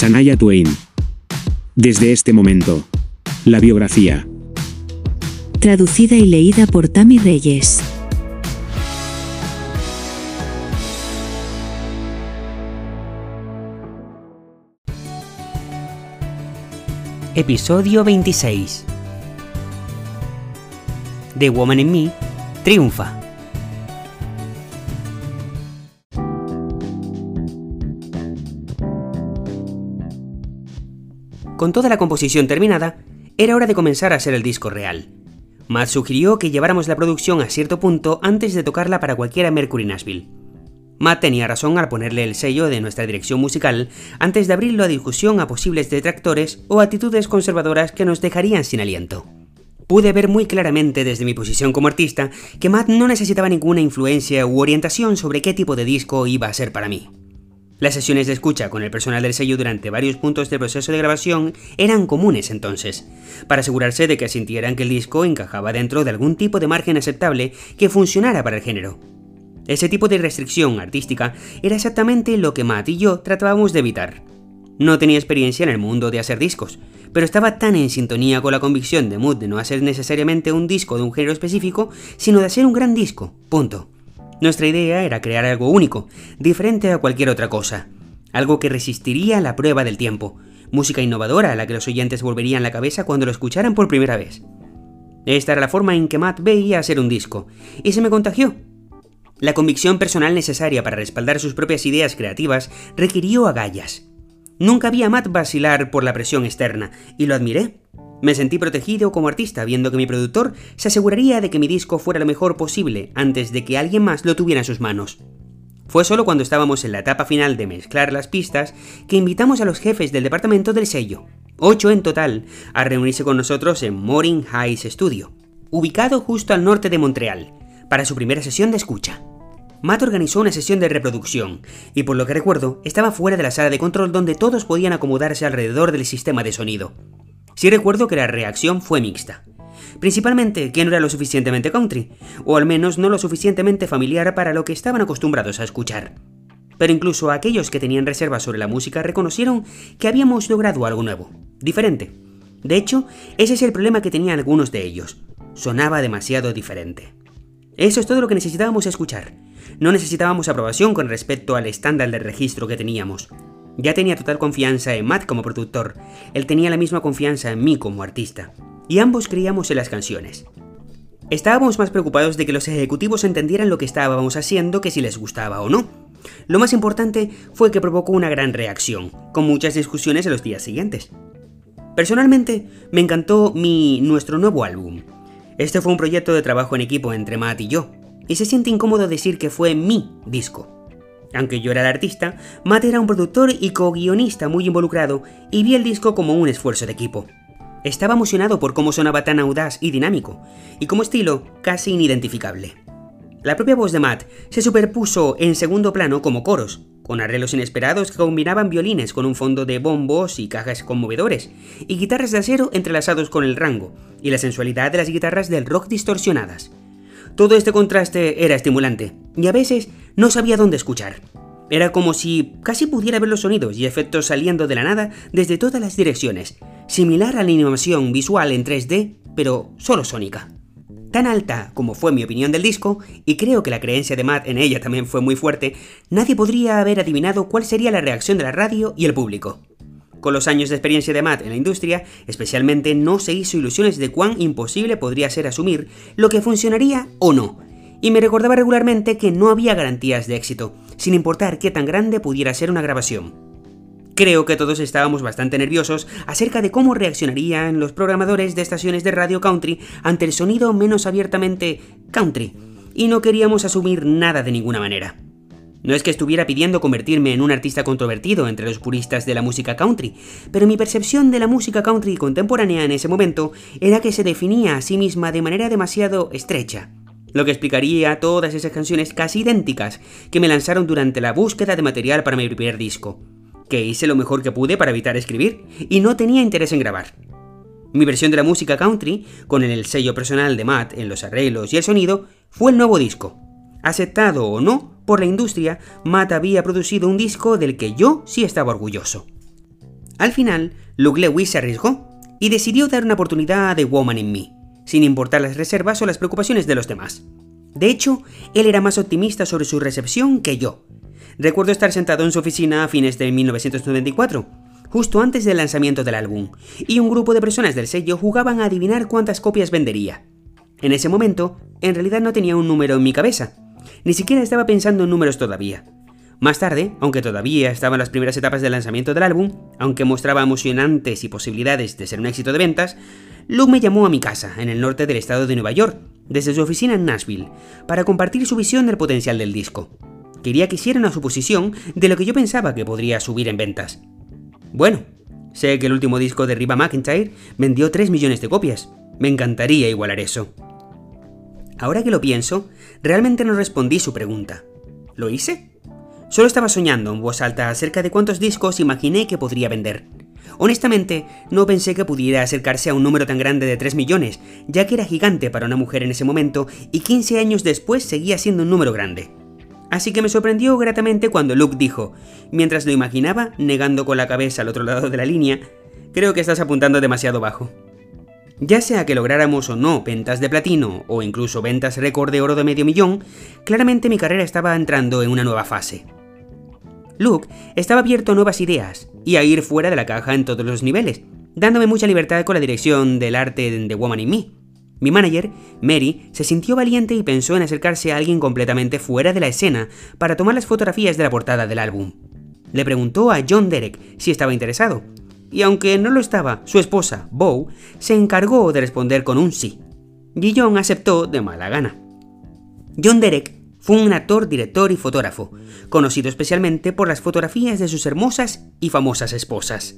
Sanaya Twain. Desde este momento. La biografía. Traducida y leída por Tami Reyes. Episodio 26. The Woman in Me triunfa. Con toda la composición terminada, era hora de comenzar a hacer el disco real. Matt sugirió que lleváramos la producción a cierto punto antes de tocarla para cualquiera Mercury Nashville. Matt tenía razón al ponerle el sello de nuestra dirección musical antes de abrirlo a discusión a posibles detractores o actitudes conservadoras que nos dejarían sin aliento. Pude ver muy claramente desde mi posición como artista que Matt no necesitaba ninguna influencia u orientación sobre qué tipo de disco iba a ser para mí. Las sesiones de escucha con el personal del sello durante varios puntos del proceso de grabación eran comunes entonces, para asegurarse de que sintieran que el disco encajaba dentro de algún tipo de margen aceptable que funcionara para el género. Ese tipo de restricción artística era exactamente lo que Matt y yo tratábamos de evitar. No tenía experiencia en el mundo de hacer discos, pero estaba tan en sintonía con la convicción de Mood de no hacer necesariamente un disco de un género específico, sino de hacer un gran disco, punto. Nuestra idea era crear algo único, diferente a cualquier otra cosa, algo que resistiría la prueba del tiempo, música innovadora a la que los oyentes volverían la cabeza cuando lo escucharan por primera vez. Esta era la forma en que Matt veía hacer un disco, y se me contagió, la convicción personal necesaria para respaldar sus propias ideas creativas requirió agallas. Nunca vi a Matt vacilar por la presión externa, y lo admiré. Me sentí protegido como artista viendo que mi productor se aseguraría de que mi disco fuera lo mejor posible antes de que alguien más lo tuviera en sus manos. Fue solo cuando estábamos en la etapa final de mezclar las pistas que invitamos a los jefes del departamento del sello, ocho en total, a reunirse con nosotros en Morin Heights Studio, ubicado justo al norte de Montreal, para su primera sesión de escucha. Matt organizó una sesión de reproducción, y por lo que recuerdo, estaba fuera de la sala de control donde todos podían acomodarse alrededor del sistema de sonido. Sí recuerdo que la reacción fue mixta. Principalmente que no era lo suficientemente country, o al menos no lo suficientemente familiar para lo que estaban acostumbrados a escuchar. Pero incluso aquellos que tenían reservas sobre la música reconocieron que habíamos logrado algo nuevo, diferente. De hecho, ese es el problema que tenían algunos de ellos. Sonaba demasiado diferente. Eso es todo lo que necesitábamos escuchar. No necesitábamos aprobación con respecto al estándar de registro que teníamos. Ya tenía total confianza en Matt como productor, él tenía la misma confianza en mí como artista, y ambos creíamos en las canciones. Estábamos más preocupados de que los ejecutivos entendieran lo que estábamos haciendo que si les gustaba o no. Lo más importante fue que provocó una gran reacción, con muchas discusiones en los días siguientes. Personalmente, me encantó mi nuestro nuevo álbum. Este fue un proyecto de trabajo en equipo entre Matt y yo, y se siente incómodo decir que fue mi disco. Aunque yo era el artista, Matt era un productor y co-guionista muy involucrado y vi el disco como un esfuerzo de equipo. Estaba emocionado por cómo sonaba tan audaz y dinámico, y como estilo casi inidentificable. La propia voz de Matt se superpuso en segundo plano como coros, con arreglos inesperados que combinaban violines con un fondo de bombos y cajas conmovedores, y guitarras de acero entrelazados con el rango, y la sensualidad de las guitarras del rock distorsionadas. Todo este contraste era estimulante, y a veces no sabía dónde escuchar. Era como si casi pudiera ver los sonidos y efectos saliendo de la nada desde todas las direcciones, similar a la animación visual en 3D, pero solo sónica. Tan alta como fue mi opinión del disco, y creo que la creencia de Matt en ella también fue muy fuerte, nadie podría haber adivinado cuál sería la reacción de la radio y el público. Con los años de experiencia de Matt en la industria, especialmente no se hizo ilusiones de cuán imposible podría ser asumir lo que funcionaría o no, y me recordaba regularmente que no había garantías de éxito, sin importar qué tan grande pudiera ser una grabación. Creo que todos estábamos bastante nerviosos acerca de cómo reaccionarían los programadores de estaciones de radio country ante el sonido menos abiertamente country, y no queríamos asumir nada de ninguna manera. No es que estuviera pidiendo convertirme en un artista controvertido entre los puristas de la música country, pero mi percepción de la música country contemporánea en ese momento era que se definía a sí misma de manera demasiado estrecha, lo que explicaría todas esas canciones casi idénticas que me lanzaron durante la búsqueda de material para mi primer disco, que hice lo mejor que pude para evitar escribir y no tenía interés en grabar. Mi versión de la música country, con el sello personal de Matt en los arreglos y el sonido, fue el nuevo disco. Aceptado o no por la industria, Matt había producido un disco del que yo sí estaba orgulloso. Al final, Luke Lewis se arriesgó y decidió dar una oportunidad a The Woman in Me, sin importar las reservas o las preocupaciones de los demás. De hecho, él era más optimista sobre su recepción que yo. Recuerdo estar sentado en su oficina a fines de 1994, justo antes del lanzamiento del álbum, y un grupo de personas del sello jugaban a adivinar cuántas copias vendería. En ese momento, en realidad no tenía un número en mi cabeza, ni siquiera estaba pensando en números todavía. Más tarde, aunque todavía estaban las primeras etapas del lanzamiento del álbum, aunque mostraba emocionantes y posibilidades de ser un éxito de ventas, Luke me llamó a mi casa, en el norte del estado de Nueva York, desde su oficina en Nashville, para compartir su visión del potencial del disco. Quería que hiciera una suposición de lo que yo pensaba que podría subir en ventas. Bueno, sé que el último disco de Riva McIntyre vendió 3 millones de copias. Me encantaría igualar eso. Ahora que lo pienso, realmente no respondí su pregunta. ¿Lo hice? Solo estaba soñando en voz alta acerca de cuántos discos imaginé que podría vender. Honestamente, no pensé que pudiera acercarse a un número tan grande de 3 millones, ya que era gigante para una mujer en ese momento y 15 años después seguía siendo un número grande. Así que me sorprendió gratamente cuando Luke dijo, mientras lo imaginaba, negando con la cabeza al otro lado de la línea, creo que estás apuntando demasiado bajo. Ya sea que lográramos o no ventas de platino o incluso ventas récord de oro de medio millón, claramente mi carrera estaba entrando en una nueva fase. Luke estaba abierto a nuevas ideas y a ir fuera de la caja en todos los niveles, dándome mucha libertad con la dirección del arte de Woman in Me. Mi manager, Mary, se sintió valiente y pensó en acercarse a alguien completamente fuera de la escena para tomar las fotografías de la portada del álbum. Le preguntó a John Derek si estaba interesado, y aunque no lo estaba, su esposa, Bo, se encargó de responder con un sí. Y aceptó de mala gana. John Derek fue un actor, director y fotógrafo, conocido especialmente por las fotografías de sus hermosas y famosas esposas,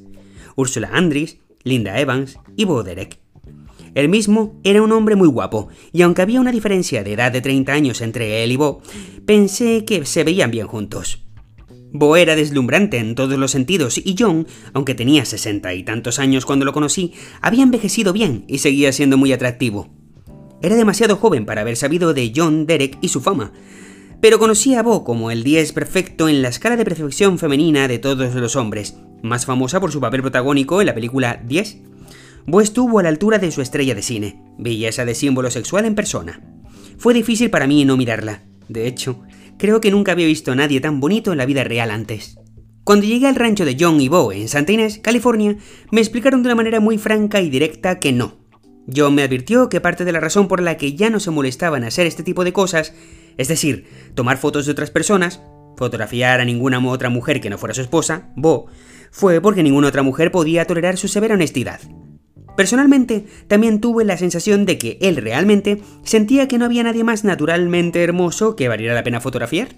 Ursula Andris, Linda Evans y Bo Derek. Él mismo era un hombre muy guapo, y aunque había una diferencia de edad de 30 años entre él y Bo, pensé que se veían bien juntos. Bo era deslumbrante en todos los sentidos y John, aunque tenía sesenta y tantos años cuando lo conocí, había envejecido bien y seguía siendo muy atractivo. Era demasiado joven para haber sabido de John Derek y su fama, pero conocía a Bo como el 10 perfecto en la escala de perfección femenina de todos los hombres, más famosa por su papel protagónico en la película 10. Bo estuvo a la altura de su estrella de cine, belleza de símbolo sexual en persona. Fue difícil para mí no mirarla. De hecho, creo que nunca había visto a nadie tan bonito en la vida real antes. Cuando llegué al rancho de John y Bo en Santa Inés, California, me explicaron de una manera muy franca y directa que no, John me advirtió que parte de la razón por la que ya no se molestaba en hacer este tipo de cosas, es decir, tomar fotos de otras personas, fotografiar a ninguna otra mujer que no fuera su esposa, Bo, fue porque ninguna otra mujer podía tolerar su severa honestidad. Personalmente, también tuve la sensación de que él realmente sentía que no había nadie más naturalmente hermoso que valiera la pena fotografiar.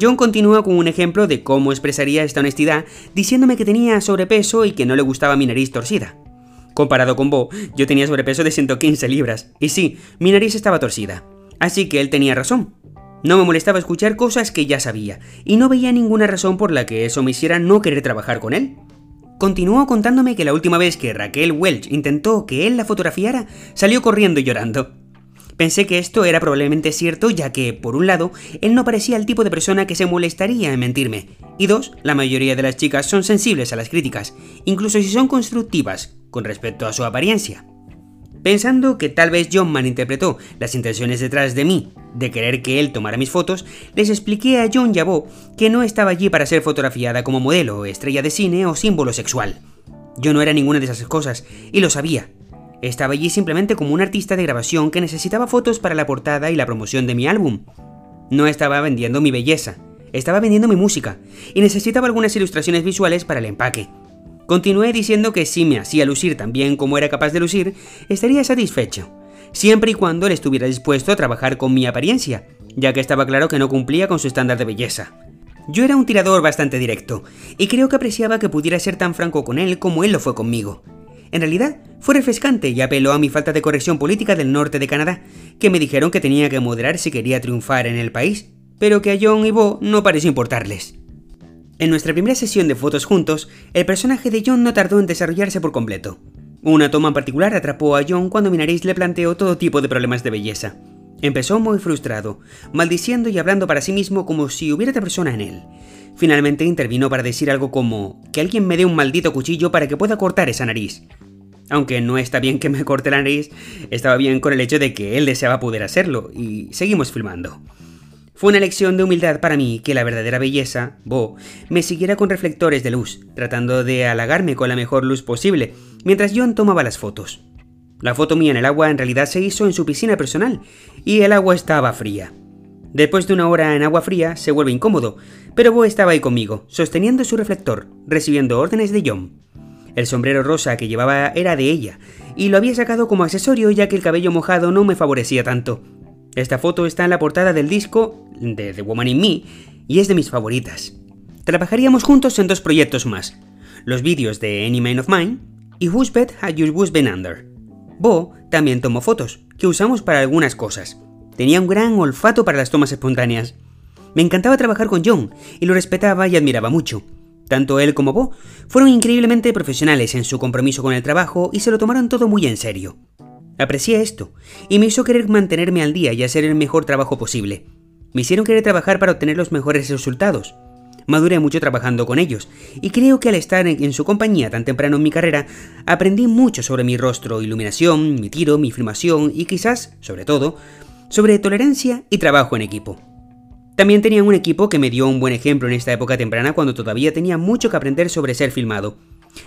John continúa con un ejemplo de cómo expresaría esta honestidad diciéndome que tenía sobrepeso y que no le gustaba mi nariz torcida. Comparado con Bo, yo tenía sobrepeso de 115 libras, y sí, mi nariz estaba torcida. Así que él tenía razón. No me molestaba escuchar cosas que ya sabía, y no veía ninguna razón por la que eso me hiciera no querer trabajar con él. Continuó contándome que la última vez que Raquel Welch intentó que él la fotografiara, salió corriendo y llorando. Pensé que esto era probablemente cierto ya que, por un lado, él no parecía el tipo de persona que se molestaría en mentirme, y dos, la mayoría de las chicas son sensibles a las críticas, incluso si son constructivas, con respecto a su apariencia. Pensando que tal vez John malinterpretó las intenciones detrás de mí de querer que él tomara mis fotos, les expliqué a John Yabo que no estaba allí para ser fotografiada como modelo, estrella de cine o símbolo sexual. Yo no era ninguna de esas cosas, y lo sabía, estaba allí simplemente como un artista de grabación que necesitaba fotos para la portada y la promoción de mi álbum. No estaba vendiendo mi belleza, estaba vendiendo mi música, y necesitaba algunas ilustraciones visuales para el empaque. Continué diciendo que si me hacía lucir tan bien como era capaz de lucir, estaría satisfecho, siempre y cuando él estuviera dispuesto a trabajar con mi apariencia, ya que estaba claro que no cumplía con su estándar de belleza. Yo era un tirador bastante directo, y creo que apreciaba que pudiera ser tan franco con él como él lo fue conmigo. En realidad, fue refrescante y apeló a mi falta de corrección política del norte de Canadá, que me dijeron que tenía que moderar si quería triunfar en el país, pero que a John y Bo no pareció importarles. En nuestra primera sesión de fotos juntos, el personaje de John no tardó en desarrollarse por completo. Una toma en particular atrapó a John cuando mi nariz le planteó todo tipo de problemas de belleza. Empezó muy frustrado, maldiciendo y hablando para sí mismo como si hubiera otra persona en él. Finalmente intervino para decir algo como que alguien me dé un maldito cuchillo para que pueda cortar esa nariz. Aunque no está bien que me corte la nariz, estaba bien con el hecho de que él deseaba poder hacerlo, y seguimos filmando. Fue una lección de humildad para mí que la verdadera belleza, Bo, me siguiera con reflectores de luz, tratando de halagarme con la mejor luz posible, mientras John tomaba las fotos. La foto mía en el agua en realidad se hizo en su piscina personal, y el agua estaba fría. Después de una hora en agua fría se vuelve incómodo, pero Bo estaba ahí conmigo, sosteniendo su reflector, recibiendo órdenes de John. El sombrero rosa que llevaba era de ella, y lo había sacado como accesorio ya que el cabello mojado no me favorecía tanto. Esta foto está en la portada del disco de The Woman in Me y es de mis favoritas. Trabajaríamos juntos en dos proyectos más, los vídeos de Any Man of Mine y Whose Bed Had You Been Under. Bo también tomó fotos, que usamos para algunas cosas. Tenía un gran olfato para las tomas espontáneas. Me encantaba trabajar con John y lo respetaba y admiraba mucho. Tanto él como Bo fueron increíblemente profesionales en su compromiso con el trabajo y se lo tomaron todo muy en serio. Aprecié esto y me hizo querer mantenerme al día y hacer el mejor trabajo posible. Me hicieron querer trabajar para obtener los mejores resultados. Maduré mucho trabajando con ellos y creo que al estar en su compañía tan temprano en mi carrera, aprendí mucho sobre mi rostro, iluminación, mi tiro, mi filmación y quizás, sobre todo, sobre tolerancia y trabajo en equipo. También tenían un equipo que me dio un buen ejemplo en esta época temprana cuando todavía tenía mucho que aprender sobre ser filmado.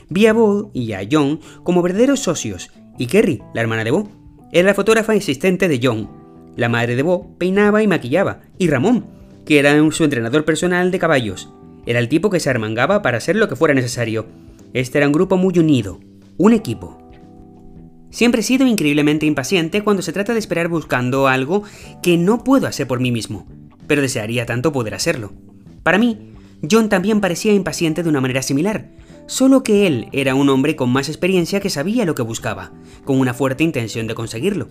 Vi a Bo y a John como verdaderos socios, y Kerry, la hermana de Bo, era la fotógrafa asistente de John. La madre de Bo peinaba y maquillaba, y Ramón, que era su entrenador personal de caballos. Era el tipo que se armangaba para hacer lo que fuera necesario. Este era un grupo muy unido, un equipo. Siempre he sido increíblemente impaciente cuando se trata de esperar buscando algo que no puedo hacer por mí mismo pero desearía tanto poder hacerlo. Para mí, John también parecía impaciente de una manera similar, solo que él era un hombre con más experiencia que sabía lo que buscaba, con una fuerte intención de conseguirlo.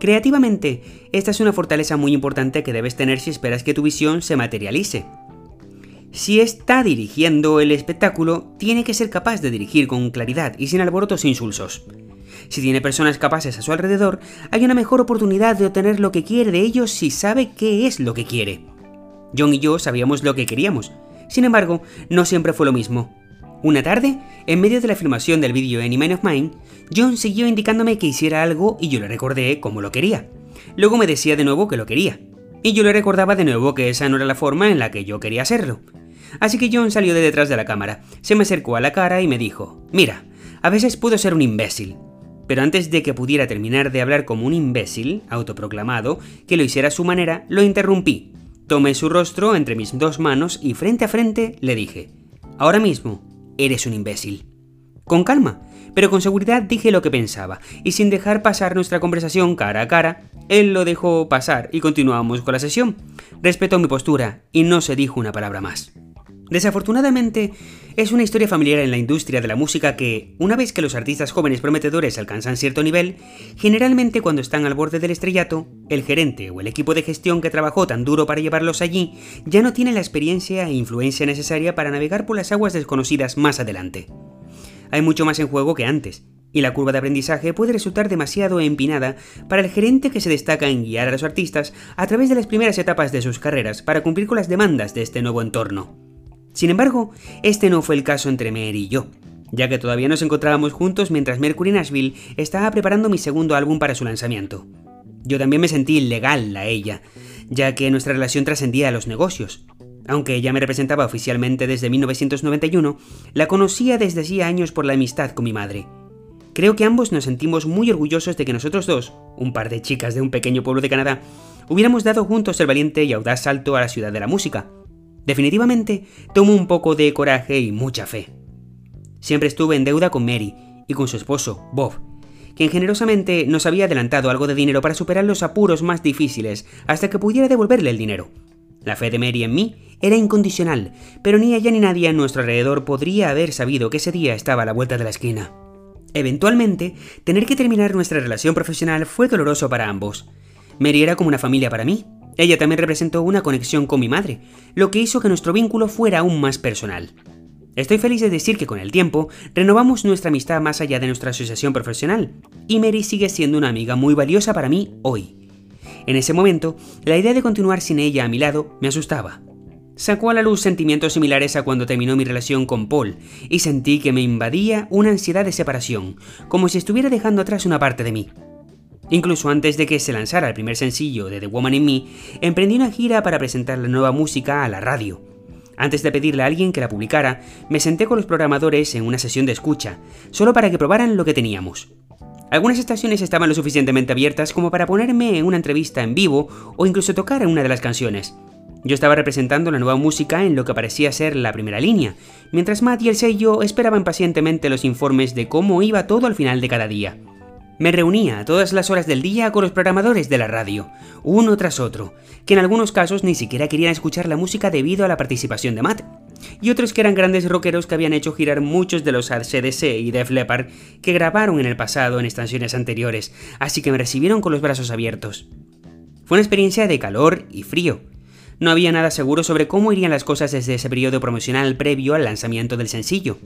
Creativamente, esta es una fortaleza muy importante que debes tener si esperas que tu visión se materialice. Si está dirigiendo el espectáculo, tiene que ser capaz de dirigir con claridad y sin alborotos insulsos. Si tiene personas capaces a su alrededor, hay una mejor oportunidad de obtener lo que quiere de ellos si sabe qué es lo que quiere. John y yo sabíamos lo que queríamos. Sin embargo, no siempre fue lo mismo. Una tarde, en medio de la filmación del vídeo Any of Mine, John siguió indicándome que hiciera algo y yo le recordé cómo lo quería. Luego me decía de nuevo que lo quería. Y yo le recordaba de nuevo que esa no era la forma en la que yo quería hacerlo. Así que John salió de detrás de la cámara, se me acercó a la cara y me dijo, mira, a veces puedo ser un imbécil, pero antes de que pudiera terminar de hablar como un imbécil, autoproclamado, que lo hiciera a su manera, lo interrumpí. Tomé su rostro entre mis dos manos y frente a frente le dije, ahora mismo, eres un imbécil. Con calma, pero con seguridad dije lo que pensaba, y sin dejar pasar nuestra conversación cara a cara, él lo dejó pasar y continuamos con la sesión. Respetó mi postura y no se dijo una palabra más. Desafortunadamente, es una historia familiar en la industria de la música que, una vez que los artistas jóvenes prometedores alcanzan cierto nivel, generalmente cuando están al borde del estrellato, el gerente o el equipo de gestión que trabajó tan duro para llevarlos allí ya no tiene la experiencia e influencia necesaria para navegar por las aguas desconocidas más adelante. Hay mucho más en juego que antes, y la curva de aprendizaje puede resultar demasiado empinada para el gerente que se destaca en guiar a los artistas a través de las primeras etapas de sus carreras para cumplir con las demandas de este nuevo entorno. Sin embargo, este no fue el caso entre Mary y yo, ya que todavía nos encontrábamos juntos mientras Mercury Nashville estaba preparando mi segundo álbum para su lanzamiento. Yo también me sentí legal a ella, ya que nuestra relación trascendía a los negocios. Aunque ella me representaba oficialmente desde 1991, la conocía desde hacía años por la amistad con mi madre. Creo que ambos nos sentimos muy orgullosos de que nosotros dos, un par de chicas de un pequeño pueblo de Canadá, hubiéramos dado juntos el valiente y audaz salto a la ciudad de la música, Definitivamente, tomo un poco de coraje y mucha fe. Siempre estuve en deuda con Mary y con su esposo, Bob, quien generosamente nos había adelantado algo de dinero para superar los apuros más difíciles hasta que pudiera devolverle el dinero. La fe de Mary en mí era incondicional, pero ni ella ni nadie a nuestro alrededor podría haber sabido que ese día estaba a la vuelta de la esquina. Eventualmente, tener que terminar nuestra relación profesional fue doloroso para ambos. Mary era como una familia para mí, ella también representó una conexión con mi madre, lo que hizo que nuestro vínculo fuera aún más personal. Estoy feliz de decir que con el tiempo renovamos nuestra amistad más allá de nuestra asociación profesional, y Mary sigue siendo una amiga muy valiosa para mí hoy. En ese momento, la idea de continuar sin ella a mi lado me asustaba. sacó a la luz sentimientos similares a cuando terminó mi relación con Paul, y sentí que me invadía una ansiedad de separación, como si estuviera dejando atrás una parte de mí. Incluso antes de que se lanzara el primer sencillo de The Woman in Me, emprendí una gira para presentar la nueva música a la radio. Antes de pedirle a alguien que la publicara, me senté con los programadores en una sesión de escucha, solo para que probaran lo que teníamos. Algunas estaciones estaban lo suficientemente abiertas como para ponerme en una entrevista en vivo o incluso tocar una de las canciones. Yo estaba representando la nueva música en lo que parecía ser la primera línea, mientras Matt y el sello esperaban pacientemente los informes de cómo iba todo al final de cada día. Me reunía a todas las horas del día con los programadores de la radio, uno tras otro, que en algunos casos ni siquiera querían escuchar la música debido a la participación de Matt, y otros que eran grandes rockeros que habían hecho girar muchos de los ACDC y Def Leppard que grabaron en el pasado en estaciones anteriores, así que me recibieron con los brazos abiertos. Fue una experiencia de calor y frío, no había nada seguro sobre cómo irían las cosas desde ese periodo promocional previo al lanzamiento del sencillo.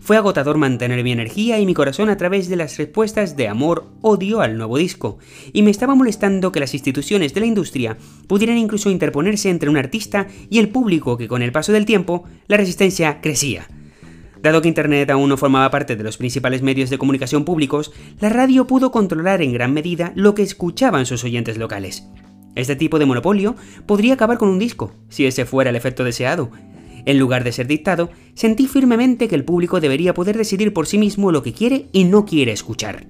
Fue agotador mantener mi energía y mi corazón a través de las respuestas de amor-odio al nuevo disco, y me estaba molestando que las instituciones de la industria pudieran incluso interponerse entre un artista y el público que con el paso del tiempo la resistencia crecía. Dado que Internet aún no formaba parte de los principales medios de comunicación públicos, la radio pudo controlar en gran medida lo que escuchaban sus oyentes locales. Este tipo de monopolio podría acabar con un disco, si ese fuera el efecto deseado. En lugar de ser dictado, sentí firmemente que el público debería poder decidir por sí mismo lo que quiere y no quiere escuchar.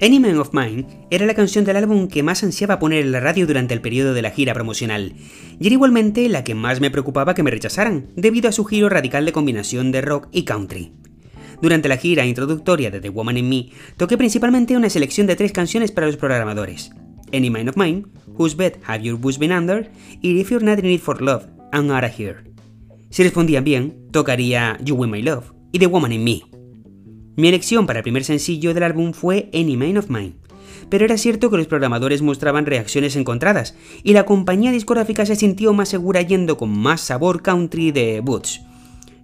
Any Man of Mine era la canción del álbum que más ansiaba poner en la radio durante el periodo de la gira promocional, y era igualmente la que más me preocupaba que me rechazaran, debido a su giro radical de combinación de rock y country. Durante la gira introductoria de The Woman in Me, toqué principalmente una selección de tres canciones para los programadores. Any Mind of Mine, Whose Bed Have Your Boots Been Under y If You're Not In It For Love, I'm Not Here. Si respondían bien, tocaría You Win My Love y The Woman in Me. Mi elección para el primer sencillo del álbum fue Any Mind of Mine, pero era cierto que los programadores mostraban reacciones encontradas y la compañía discográfica se sintió más segura yendo con más sabor country de Boots.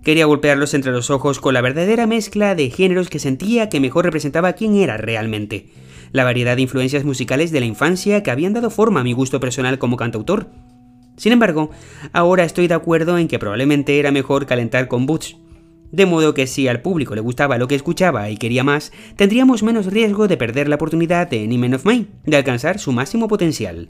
Quería golpearlos entre los ojos con la verdadera mezcla de géneros que sentía que mejor representaba quién era realmente la variedad de influencias musicales de la infancia que habían dado forma a mi gusto personal como cantautor. Sin embargo, ahora estoy de acuerdo en que probablemente era mejor calentar con Boots. De modo que si al público le gustaba lo que escuchaba y quería más, tendríamos menos riesgo de perder la oportunidad de Any of Mine, de alcanzar su máximo potencial.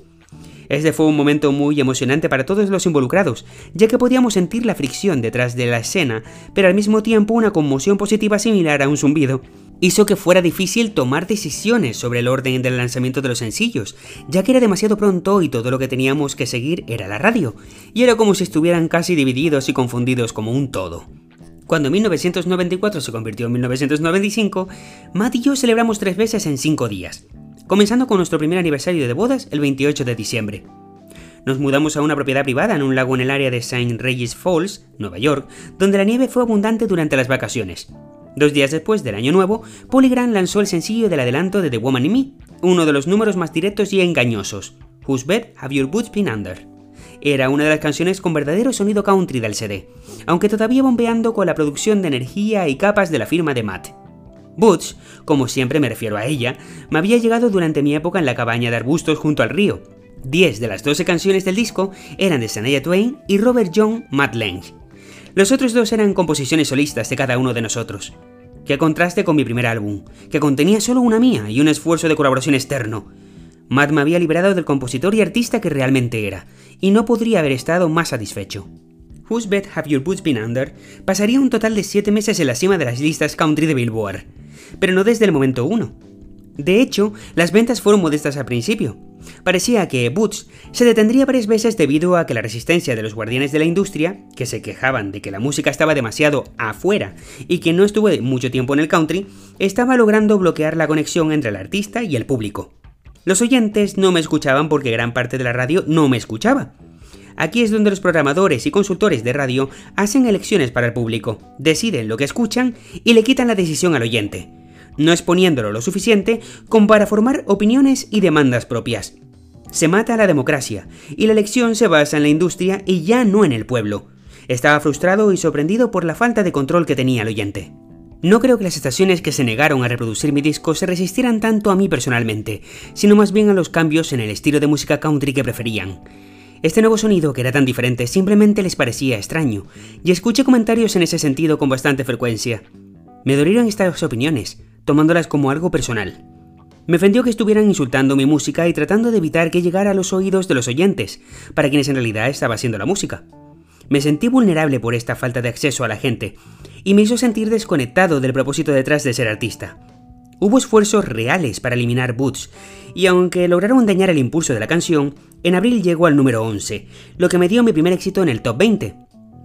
Este fue un momento muy emocionante para todos los involucrados, ya que podíamos sentir la fricción detrás de la escena, pero al mismo tiempo una conmoción positiva similar a un zumbido, hizo que fuera difícil tomar decisiones sobre el orden del lanzamiento de los sencillos, ya que era demasiado pronto y todo lo que teníamos que seguir era la radio, y era como si estuvieran casi divididos y confundidos como un todo. Cuando 1994 se convirtió en 1995, Matt y yo celebramos tres veces en cinco días, comenzando con nuestro primer aniversario de bodas el 28 de diciembre. Nos mudamos a una propiedad privada en un lago en el área de St. Regis Falls, Nueva York, donde la nieve fue abundante durante las vacaciones. Dos días después del año nuevo, Polygram lanzó el sencillo del adelanto de The Woman in Me, uno de los números más directos y engañosos, Whose Bed Have Your Boots Been Under. Era una de las canciones con verdadero sonido country del CD, aunque todavía bombeando con la producción de energía y capas de la firma de Matt. Boots, como siempre me refiero a ella, me había llegado durante mi época en la cabaña de arbustos junto al río. Diez de las doce canciones del disco eran de Shania Twain y Robert John Matt Lang, los otros dos eran composiciones solistas de cada uno de nosotros. Qué contraste con mi primer álbum, que contenía solo una mía y un esfuerzo de colaboración externo. Matt me había liberado del compositor y artista que realmente era, y no podría haber estado más satisfecho. Whose Bed Have Your Boots Been Under pasaría un total de 7 meses en la cima de las listas country de Billboard, pero no desde el momento 1. De hecho, las ventas fueron modestas al principio, Parecía que Boots se detendría varias veces debido a que la resistencia de los guardianes de la industria, que se quejaban de que la música estaba demasiado afuera y que no estuvo mucho tiempo en el country, estaba logrando bloquear la conexión entre el artista y el público. Los oyentes no me escuchaban porque gran parte de la radio no me escuchaba. Aquí es donde los programadores y consultores de radio hacen elecciones para el público, deciden lo que escuchan y le quitan la decisión al oyente no exponiéndolo lo suficiente como para formar opiniones y demandas propias. Se mata la democracia, y la elección se basa en la industria y ya no en el pueblo. Estaba frustrado y sorprendido por la falta de control que tenía el oyente. No creo que las estaciones que se negaron a reproducir mi disco se resistieran tanto a mí personalmente, sino más bien a los cambios en el estilo de música country que preferían. Este nuevo sonido, que era tan diferente, simplemente les parecía extraño, y escuché comentarios en ese sentido con bastante frecuencia. Me dolieron estas opiniones, tomándolas como algo personal. Me ofendió que estuvieran insultando mi música y tratando de evitar que llegara a los oídos de los oyentes, para quienes en realidad estaba haciendo la música. Me sentí vulnerable por esta falta de acceso a la gente, y me hizo sentir desconectado del propósito detrás de ser artista. Hubo esfuerzos reales para eliminar Boots, y aunque lograron dañar el impulso de la canción, en abril llegó al número 11, lo que me dio mi primer éxito en el top 20.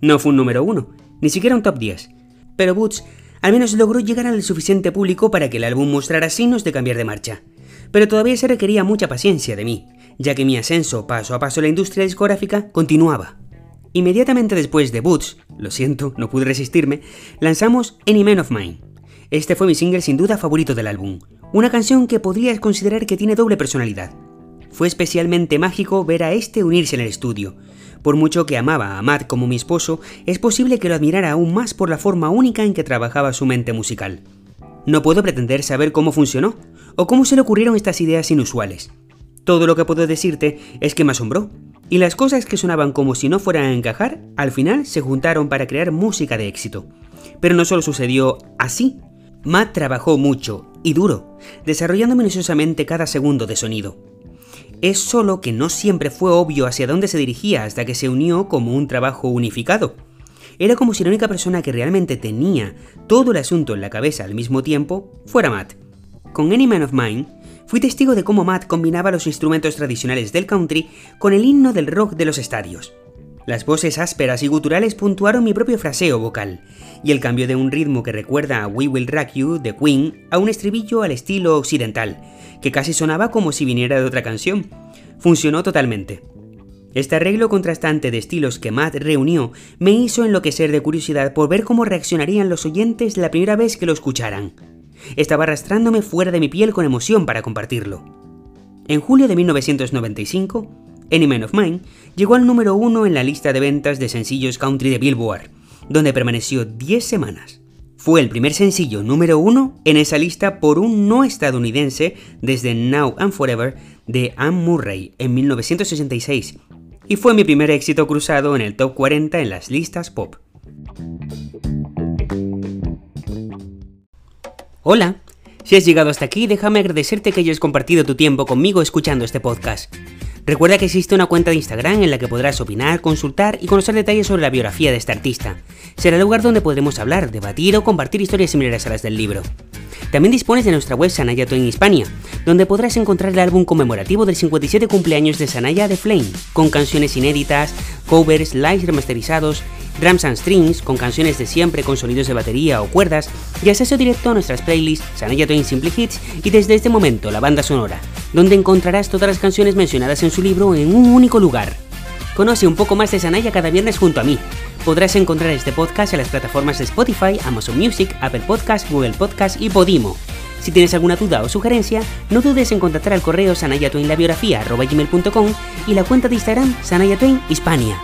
No fue un número 1, ni siquiera un top 10, pero Boots al menos logró llegar al suficiente público para que el álbum mostrara signos de cambiar de marcha. Pero todavía se requería mucha paciencia de mí, ya que mi ascenso paso a paso en la industria discográfica continuaba. Inmediatamente después de Boots, lo siento, no pude resistirme, lanzamos Any Man of Mine. Este fue mi single sin duda favorito del álbum, una canción que podrías considerar que tiene doble personalidad. Fue especialmente mágico ver a este unirse en el estudio. Por mucho que amaba a Matt como mi esposo, es posible que lo admirara aún más por la forma única en que trabajaba su mente musical. No puedo pretender saber cómo funcionó, o cómo se le ocurrieron estas ideas inusuales. Todo lo que puedo decirte es que me asombró, y las cosas que sonaban como si no fueran a encajar, al final se juntaron para crear música de éxito. Pero no solo sucedió así. Matt trabajó mucho y duro, desarrollando minuciosamente cada segundo de sonido. Es solo que no siempre fue obvio hacia dónde se dirigía hasta que se unió como un trabajo unificado. Era como si la única persona que realmente tenía todo el asunto en la cabeza al mismo tiempo fuera Matt. Con Any Man of Mine, fui testigo de cómo Matt combinaba los instrumentos tradicionales del country con el himno del rock de los estadios. Las voces ásperas y guturales puntuaron mi propio fraseo vocal, y el cambio de un ritmo que recuerda a We Will Rock You de Queen a un estribillo al estilo occidental, que casi sonaba como si viniera de otra canción. Funcionó totalmente. Este arreglo contrastante de estilos que Matt reunió me hizo enloquecer de curiosidad por ver cómo reaccionarían los oyentes la primera vez que lo escucharan. Estaba arrastrándome fuera de mi piel con emoción para compartirlo. En julio de 1995, Any Man of Mine llegó al número uno en la lista de ventas de sencillos country de Billboard, donde permaneció 10 semanas. Fue el primer sencillo número uno en esa lista por un no estadounidense desde Now and Forever de Anne Murray en 1966, y fue mi primer éxito cruzado en el top 40 en las listas pop. Hola, si has llegado hasta aquí, déjame agradecerte que hayas compartido tu tiempo conmigo escuchando este podcast. Recuerda que existe una cuenta de Instagram en la que podrás opinar, consultar y conocer detalles sobre la biografía de este artista. Será el lugar donde podremos hablar, debatir o compartir historias similares a las del libro. También dispones de nuestra web Sanaya en Hispania, donde podrás encontrar el álbum conmemorativo del 57 cumpleaños de Sanaya de Flame, con canciones inéditas, covers, lives remasterizados, drums and strings, con canciones de siempre con sonidos de batería o cuerdas, y acceso directo a nuestras playlists Sanaya Twain Simple Hits y desde este momento la banda sonora, donde encontrarás todas las canciones mencionadas en su libro en un único lugar. Conoce un poco más de Sanaya cada viernes junto a mí. Podrás encontrar este podcast en las plataformas de Spotify, Amazon Music, Apple Podcast, Google Podcast y Podimo. Si tienes alguna duda o sugerencia, no dudes en contactar al correo sanayatwainlabiografía.com y la cuenta de Instagram Sanaya Hispania.